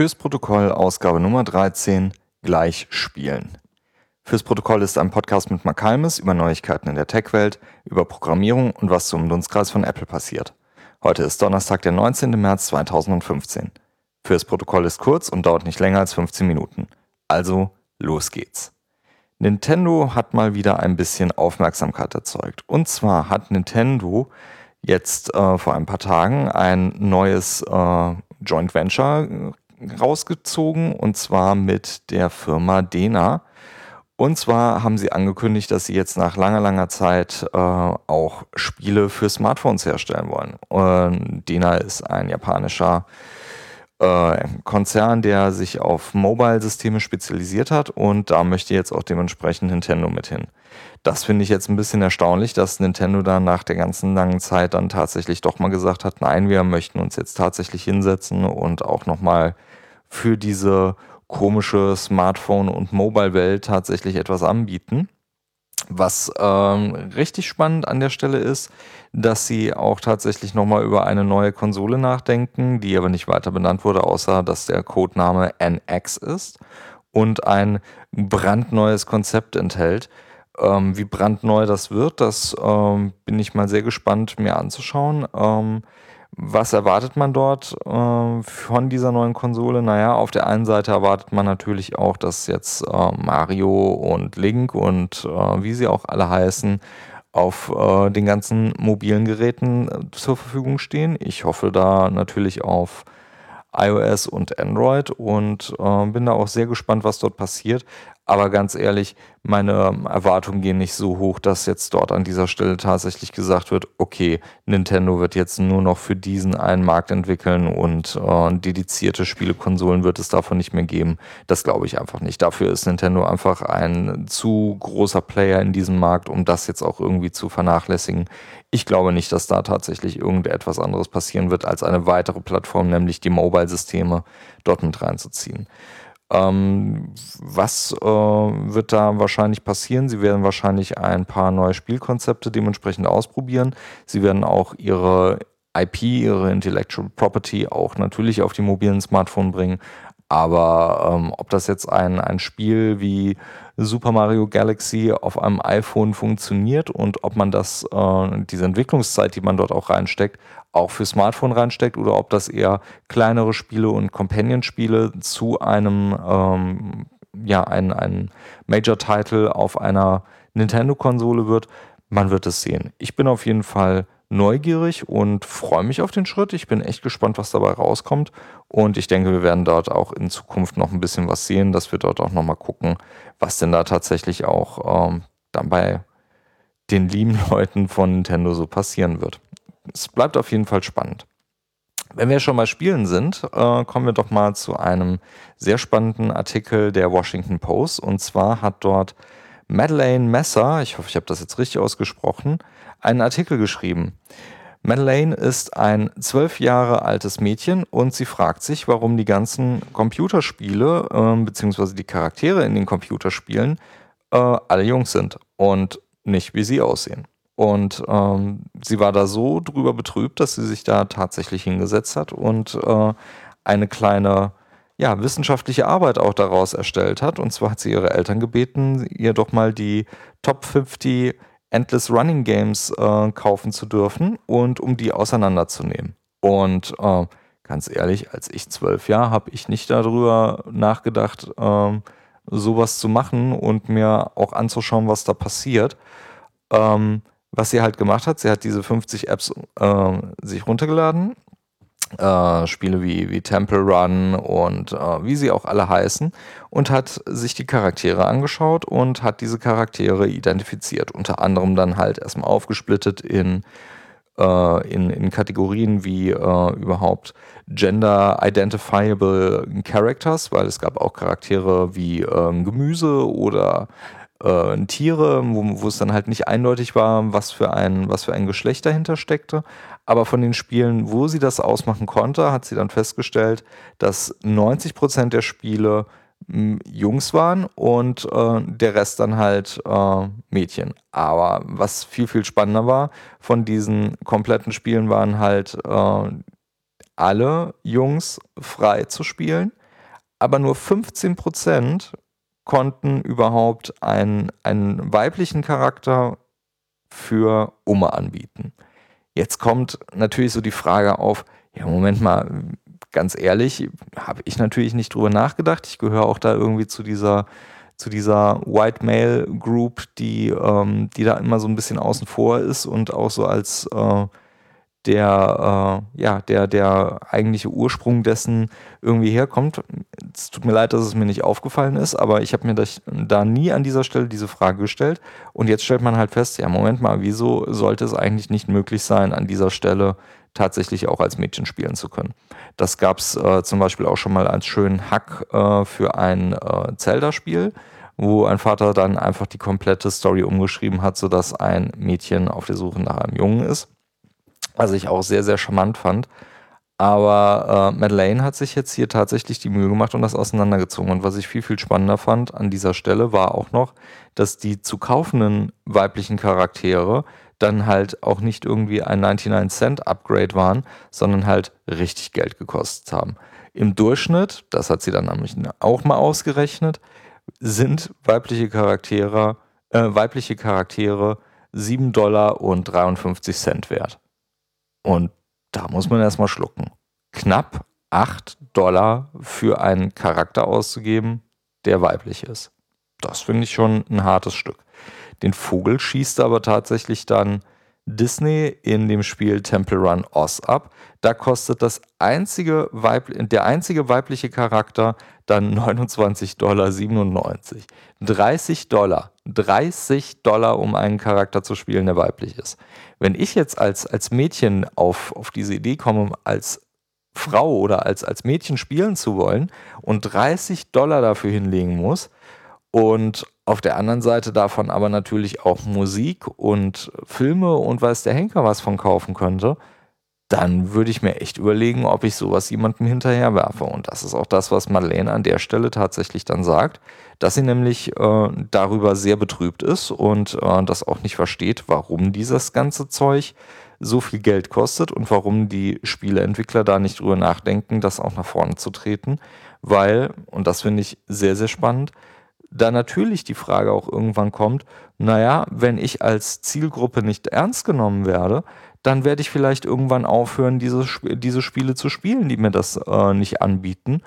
Fürs Protokoll Ausgabe Nummer 13 Gleich spielen. Fürs Protokoll ist ein Podcast mit Mark Halmes über Neuigkeiten in der Tech-Welt, über Programmierung und was zum Dunstkreis von Apple passiert. Heute ist Donnerstag, der 19. März 2015. Fürs Protokoll ist kurz und dauert nicht länger als 15 Minuten. Also, los geht's. Nintendo hat mal wieder ein bisschen Aufmerksamkeit erzeugt. Und zwar hat Nintendo jetzt äh, vor ein paar Tagen ein neues äh, Joint Venture rausgezogen und zwar mit der Firma Dena. Und zwar haben sie angekündigt, dass sie jetzt nach langer, langer Zeit äh, auch Spiele für Smartphones herstellen wollen. Und Dena ist ein japanischer äh, Konzern, der sich auf Mobile-Systeme spezialisiert hat und da möchte jetzt auch dementsprechend Nintendo mit hin. Das finde ich jetzt ein bisschen erstaunlich, dass Nintendo dann nach der ganzen langen Zeit dann tatsächlich doch mal gesagt hat, nein, wir möchten uns jetzt tatsächlich hinsetzen und auch nochmal für diese komische Smartphone- und Mobile-Welt tatsächlich etwas anbieten. Was ähm, richtig spannend an der Stelle ist, dass sie auch tatsächlich nochmal über eine neue Konsole nachdenken, die aber nicht weiter benannt wurde, außer dass der Codename NX ist und ein brandneues Konzept enthält. Ähm, wie brandneu das wird, das ähm, bin ich mal sehr gespannt mir anzuschauen. Ähm, was erwartet man dort äh, von dieser neuen Konsole? Naja, auf der einen Seite erwartet man natürlich auch, dass jetzt äh, Mario und Link und äh, wie sie auch alle heißen, auf äh, den ganzen mobilen Geräten äh, zur Verfügung stehen. Ich hoffe da natürlich auf iOS und Android und äh, bin da auch sehr gespannt, was dort passiert. Aber ganz ehrlich, meine Erwartungen gehen nicht so hoch, dass jetzt dort an dieser Stelle tatsächlich gesagt wird, okay, Nintendo wird jetzt nur noch für diesen einen Markt entwickeln und äh, dedizierte Spielekonsolen wird es davon nicht mehr geben. Das glaube ich einfach nicht. Dafür ist Nintendo einfach ein zu großer Player in diesem Markt, um das jetzt auch irgendwie zu vernachlässigen. Ich glaube nicht, dass da tatsächlich irgendetwas anderes passieren wird, als eine weitere Plattform, nämlich die Mobile-Systeme, dort mit reinzuziehen. Ähm, was äh, wird da wahrscheinlich passieren? Sie werden wahrscheinlich ein paar neue Spielkonzepte dementsprechend ausprobieren. Sie werden auch ihre IP, ihre Intellectual Property auch natürlich auf die mobilen Smartphones bringen. Aber ähm, ob das jetzt ein, ein Spiel wie Super Mario Galaxy auf einem iPhone funktioniert und ob man das, äh, diese Entwicklungszeit, die man dort auch reinsteckt, auch für Smartphone reinsteckt oder ob das eher kleinere Spiele und Companion-Spiele zu einem, ähm, ja, ein, ein Major-Title auf einer Nintendo-Konsole wird. Man wird es sehen. Ich bin auf jeden Fall neugierig und freue mich auf den Schritt. Ich bin echt gespannt, was dabei rauskommt. Und ich denke, wir werden dort auch in Zukunft noch ein bisschen was sehen, dass wir dort auch nochmal gucken, was denn da tatsächlich auch ähm, dann bei den lieben Leuten von Nintendo so passieren wird. Es bleibt auf jeden Fall spannend. Wenn wir schon mal spielen sind, äh, kommen wir doch mal zu einem sehr spannenden Artikel der Washington Post. Und zwar hat dort Madeleine Messer, ich hoffe, ich habe das jetzt richtig ausgesprochen, einen Artikel geschrieben. Madeleine ist ein zwölf Jahre altes Mädchen und sie fragt sich, warum die ganzen Computerspiele äh, bzw. die Charaktere in den Computerspielen äh, alle Jungs sind und nicht wie sie aussehen. Und ähm, sie war da so drüber betrübt, dass sie sich da tatsächlich hingesetzt hat und äh, eine kleine ja, wissenschaftliche Arbeit auch daraus erstellt hat. Und zwar hat sie ihre Eltern gebeten, ihr doch mal die Top 50 Endless Running Games äh, kaufen zu dürfen und um die auseinanderzunehmen. Und äh, ganz ehrlich, als ich zwölf Jahre habe ich nicht darüber nachgedacht, äh, sowas zu machen und mir auch anzuschauen, was da passiert. Ähm, was sie halt gemacht hat, sie hat diese 50 Apps äh, sich runtergeladen äh, Spiele wie, wie Temple Run und äh, wie sie auch alle heißen und hat sich die Charaktere angeschaut und hat diese Charaktere identifiziert. Unter anderem dann halt erstmal aufgesplittet in, äh, in, in Kategorien wie äh, überhaupt Gender Identifiable Characters, weil es gab auch Charaktere wie ähm, Gemüse oder äh, Tiere, wo, wo es dann halt nicht eindeutig war, was für ein, was für ein Geschlecht dahinter steckte. Aber von den Spielen, wo sie das ausmachen konnte, hat sie dann festgestellt, dass 90 Prozent der Spiele Jungs waren und äh, der Rest dann halt äh, Mädchen. Aber was viel, viel spannender war, von diesen kompletten Spielen waren halt äh, alle Jungs frei zu spielen aber nur 15 Prozent konnten überhaupt einen, einen weiblichen Charakter für Oma anbieten. Jetzt kommt natürlich so die Frage auf, ja, Moment mal, ganz ehrlich, habe ich natürlich nicht drüber nachgedacht. Ich gehöre auch da irgendwie zu dieser, zu dieser White Male Group, die, ähm, die da immer so ein bisschen außen vor ist und auch so als äh, der, äh, ja, der, der eigentliche Ursprung dessen irgendwie herkommt. Es tut mir leid, dass es mir nicht aufgefallen ist, aber ich habe mir das, da nie an dieser Stelle diese Frage gestellt. Und jetzt stellt man halt fest, ja, Moment mal, wieso sollte es eigentlich nicht möglich sein, an dieser Stelle tatsächlich auch als Mädchen spielen zu können? Das gab es äh, zum Beispiel auch schon mal als schönen Hack äh, für ein äh, Zelda-Spiel wo ein Vater dann einfach die komplette Story umgeschrieben hat, sodass ein Mädchen auf der Suche nach einem Jungen ist was ich auch sehr, sehr charmant fand. Aber äh, Madeleine hat sich jetzt hier tatsächlich die Mühe gemacht und das auseinandergezogen. Und was ich viel, viel spannender fand an dieser Stelle war auch noch, dass die zu kaufenden weiblichen Charaktere dann halt auch nicht irgendwie ein 99 Cent Upgrade waren, sondern halt richtig Geld gekostet haben. Im Durchschnitt, das hat sie dann nämlich auch mal ausgerechnet, sind weibliche Charaktere, äh, weibliche Charaktere 7 Dollar und 53 Cent wert. Und da muss man erstmal schlucken. Knapp 8 Dollar für einen Charakter auszugeben, der weiblich ist. Das finde ich schon ein hartes Stück. Den Vogel schießt aber tatsächlich dann Disney in dem Spiel Temple Run Oz ab. Da kostet das einzige der einzige weibliche Charakter dann 29,97 Dollar. 30 Dollar. 30 Dollar, um einen Charakter zu spielen, der weiblich ist. Wenn ich jetzt als, als Mädchen auf, auf diese Idee komme, als Frau oder als, als Mädchen spielen zu wollen und 30 Dollar dafür hinlegen muss und auf der anderen Seite davon aber natürlich auch Musik und Filme und weiß der Henker was von kaufen könnte, dann würde ich mir echt überlegen, ob ich sowas jemandem hinterherwerfe. Und das ist auch das, was Madeleine an der Stelle tatsächlich dann sagt, dass sie nämlich äh, darüber sehr betrübt ist und äh, das auch nicht versteht, warum dieses ganze Zeug so viel Geld kostet und warum die Spieleentwickler da nicht drüber nachdenken, das auch nach vorne zu treten. Weil, und das finde ich sehr, sehr spannend, da natürlich die Frage auch irgendwann kommt, naja, wenn ich als Zielgruppe nicht ernst genommen werde, dann werde ich vielleicht irgendwann aufhören, diese, diese Spiele zu spielen, die mir das äh, nicht anbieten.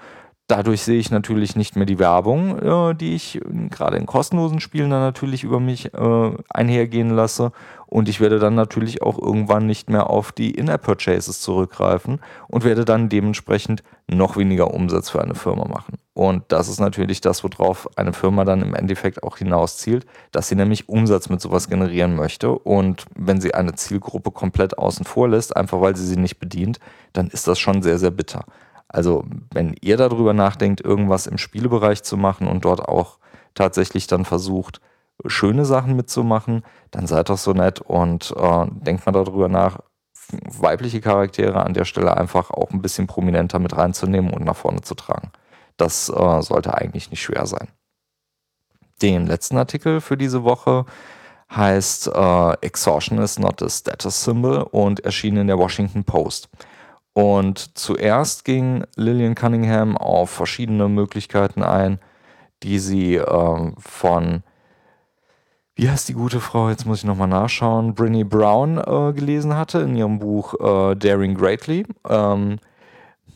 Dadurch sehe ich natürlich nicht mehr die Werbung, äh, die ich gerade in kostenlosen Spielen dann natürlich über mich äh, einhergehen lasse. Und ich werde dann natürlich auch irgendwann nicht mehr auf die In-App-Purchases zurückgreifen und werde dann dementsprechend noch weniger Umsatz für eine Firma machen. Und das ist natürlich das, worauf eine Firma dann im Endeffekt auch hinauszielt, dass sie nämlich Umsatz mit sowas generieren möchte. Und wenn sie eine Zielgruppe komplett außen vor lässt, einfach weil sie sie nicht bedient, dann ist das schon sehr, sehr bitter. Also wenn ihr darüber nachdenkt, irgendwas im Spielebereich zu machen und dort auch tatsächlich dann versucht, schöne Sachen mitzumachen, dann seid doch so nett und äh, denkt mal darüber nach, weibliche Charaktere an der Stelle einfach auch ein bisschen prominenter mit reinzunehmen und nach vorne zu tragen. Das äh, sollte eigentlich nicht schwer sein. Den letzten Artikel für diese Woche heißt äh, Exhaustion is not a status symbol und erschien in der Washington Post. Und zuerst ging Lillian Cunningham auf verschiedene Möglichkeiten ein, die sie äh, von wie heißt die gute Frau, jetzt muss ich nochmal nachschauen, Brinny Brown äh, gelesen hatte in ihrem Buch äh, Daring Greatly. Ähm,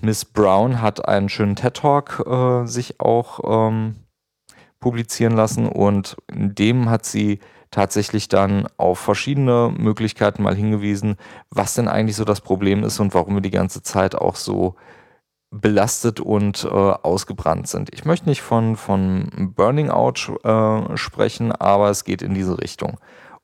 Miss Brown hat einen schönen TED-Talk äh, sich auch ähm, publizieren lassen und in dem hat sie tatsächlich dann auf verschiedene Möglichkeiten mal hingewiesen, was denn eigentlich so das Problem ist und warum wir die ganze Zeit auch so belastet und äh, ausgebrannt sind. Ich möchte nicht von, von Burning Out äh, sprechen, aber es geht in diese Richtung.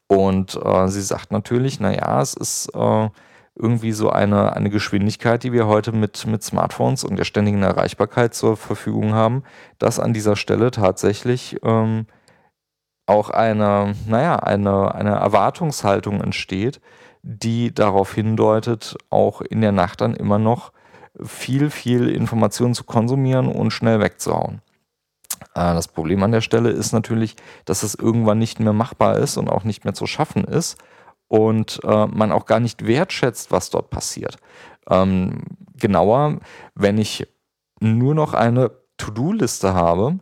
Und äh, sie sagt natürlich, naja, es ist äh, irgendwie so eine, eine Geschwindigkeit, die wir heute mit, mit Smartphones und der ständigen Erreichbarkeit zur Verfügung haben, dass an dieser Stelle tatsächlich ähm, auch eine, naja, eine, eine Erwartungshaltung entsteht, die darauf hindeutet, auch in der Nacht dann immer noch viel, viel Informationen zu konsumieren und schnell wegzuhauen. Äh, das Problem an der Stelle ist natürlich, dass es irgendwann nicht mehr machbar ist und auch nicht mehr zu schaffen ist und äh, man auch gar nicht wertschätzt, was dort passiert. Ähm, genauer, wenn ich nur noch eine To-Do-Liste habe,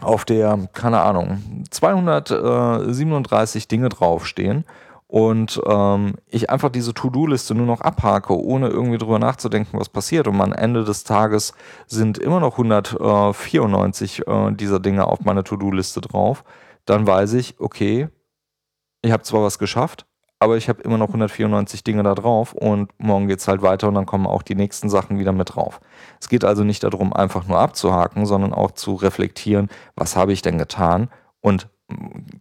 auf der, keine Ahnung, 237 Dinge draufstehen und ähm, ich einfach diese To-Do-Liste nur noch abhake, ohne irgendwie drüber nachzudenken, was passiert. Und am Ende des Tages sind immer noch 194 äh, dieser Dinge auf meiner To-Do-Liste drauf. Dann weiß ich, okay, ich habe zwar was geschafft, aber ich habe immer noch 194 Dinge da drauf und morgen geht es halt weiter und dann kommen auch die nächsten Sachen wieder mit drauf. Es geht also nicht darum, einfach nur abzuhaken, sondern auch zu reflektieren, was habe ich denn getan und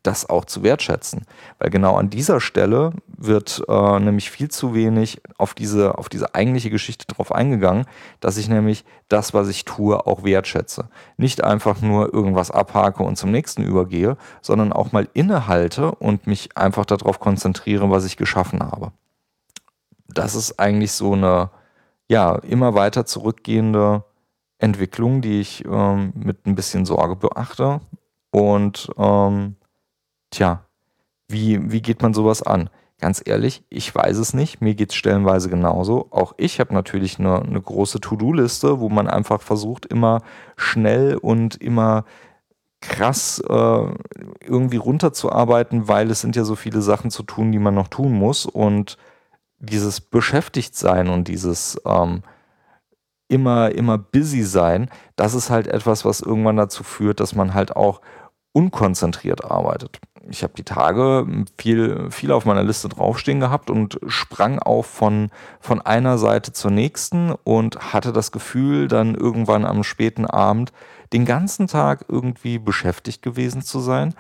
das auch zu wertschätzen. Weil genau an dieser Stelle wird äh, nämlich viel zu wenig auf diese, auf diese eigentliche Geschichte drauf eingegangen, dass ich nämlich das, was ich tue, auch wertschätze. Nicht einfach nur irgendwas abhake und zum nächsten übergehe, sondern auch mal innehalte und mich einfach darauf konzentriere, was ich geschaffen habe. Das ist eigentlich so eine, ja, immer weiter zurückgehende Entwicklung, die ich ähm, mit ein bisschen Sorge beachte, und ähm, tja, wie, wie geht man sowas an? Ganz ehrlich, ich weiß es nicht. Mir geht es stellenweise genauso. Auch ich habe natürlich eine, eine große To-Do-Liste, wo man einfach versucht, immer schnell und immer krass äh, irgendwie runterzuarbeiten, weil es sind ja so viele Sachen zu tun, die man noch tun muss. Und dieses Beschäftigtsein und dieses ähm, immer, immer busy sein, das ist halt etwas, was irgendwann dazu führt, dass man halt auch unkonzentriert arbeitet. Ich habe die Tage viel, viel auf meiner Liste draufstehen gehabt und sprang auch von, von einer Seite zur nächsten und hatte das Gefühl, dann irgendwann am späten Abend den ganzen Tag irgendwie beschäftigt gewesen zu sein,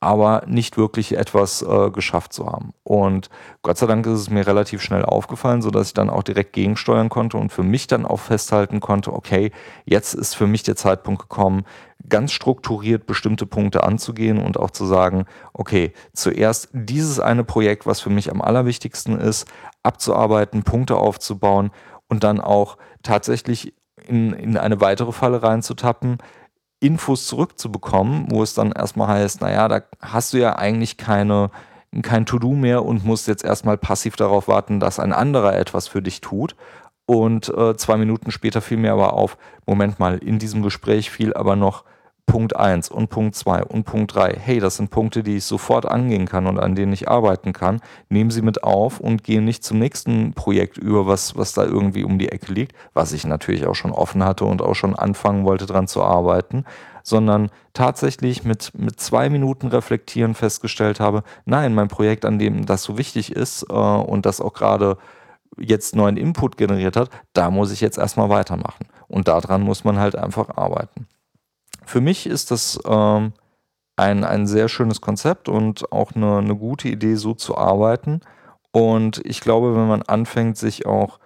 aber nicht wirklich etwas äh, geschafft zu haben. Und Gott sei Dank ist es mir relativ schnell aufgefallen, sodass ich dann auch direkt gegensteuern konnte und für mich dann auch festhalten konnte, okay, jetzt ist für mich der Zeitpunkt gekommen, ganz strukturiert bestimmte Punkte anzugehen und auch zu sagen, okay, zuerst dieses eine Projekt, was für mich am allerwichtigsten ist, abzuarbeiten, Punkte aufzubauen und dann auch tatsächlich in, in eine weitere Falle reinzutappen, Infos zurückzubekommen, wo es dann erstmal heißt, naja, da hast du ja eigentlich keine, kein To-Do mehr und musst jetzt erstmal passiv darauf warten, dass ein anderer etwas für dich tut. Und äh, zwei Minuten später fiel mir aber auf, Moment mal, in diesem Gespräch fiel aber noch Punkt 1 und Punkt 2 und Punkt 3, hey, das sind Punkte, die ich sofort angehen kann und an denen ich arbeiten kann. Nehmen Sie mit auf und gehen nicht zum nächsten Projekt über, was, was da irgendwie um die Ecke liegt, was ich natürlich auch schon offen hatte und auch schon anfangen wollte, dran zu arbeiten, sondern tatsächlich mit, mit zwei Minuten reflektieren festgestellt habe, nein, mein Projekt, an dem das so wichtig ist äh, und das auch gerade jetzt neuen Input generiert hat, da muss ich jetzt erstmal weitermachen. Und daran muss man halt einfach arbeiten für mich ist das ähm, ein, ein sehr schönes Konzept und auch eine, eine gute Idee, so zu arbeiten. Und ich glaube, wenn man anfängt, sich auch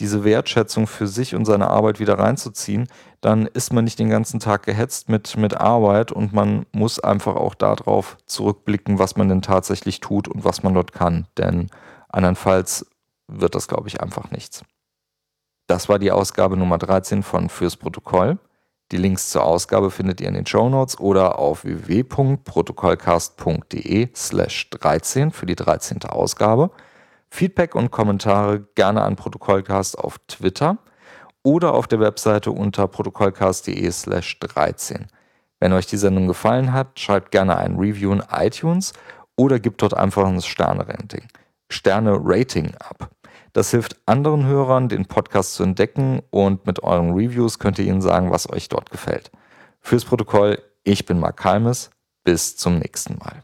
diese Wertschätzung für sich und seine Arbeit wieder reinzuziehen, dann ist man nicht den ganzen Tag gehetzt mit, mit Arbeit und man muss einfach auch darauf zurückblicken, was man denn tatsächlich tut und was man dort kann. Denn andernfalls wird das, glaube ich, einfach nichts. Das war die Ausgabe Nummer 13 von Fürs Protokoll. Die Links zur Ausgabe findet ihr in den Show Notes oder auf www.protokollcast.de slash 13 für die 13. Ausgabe. Feedback und Kommentare gerne an Protokollcast auf Twitter oder auf der Webseite unter protokollcast.de slash 13. Wenn euch die Sendung gefallen hat, schreibt gerne ein Review in iTunes oder gebt dort einfach ein Sterne-Rating Sterne ab. Das hilft anderen Hörern, den Podcast zu entdecken und mit euren Reviews könnt ihr ihnen sagen, was euch dort gefällt. Fürs Protokoll, ich bin Mark Halmes. Bis zum nächsten Mal.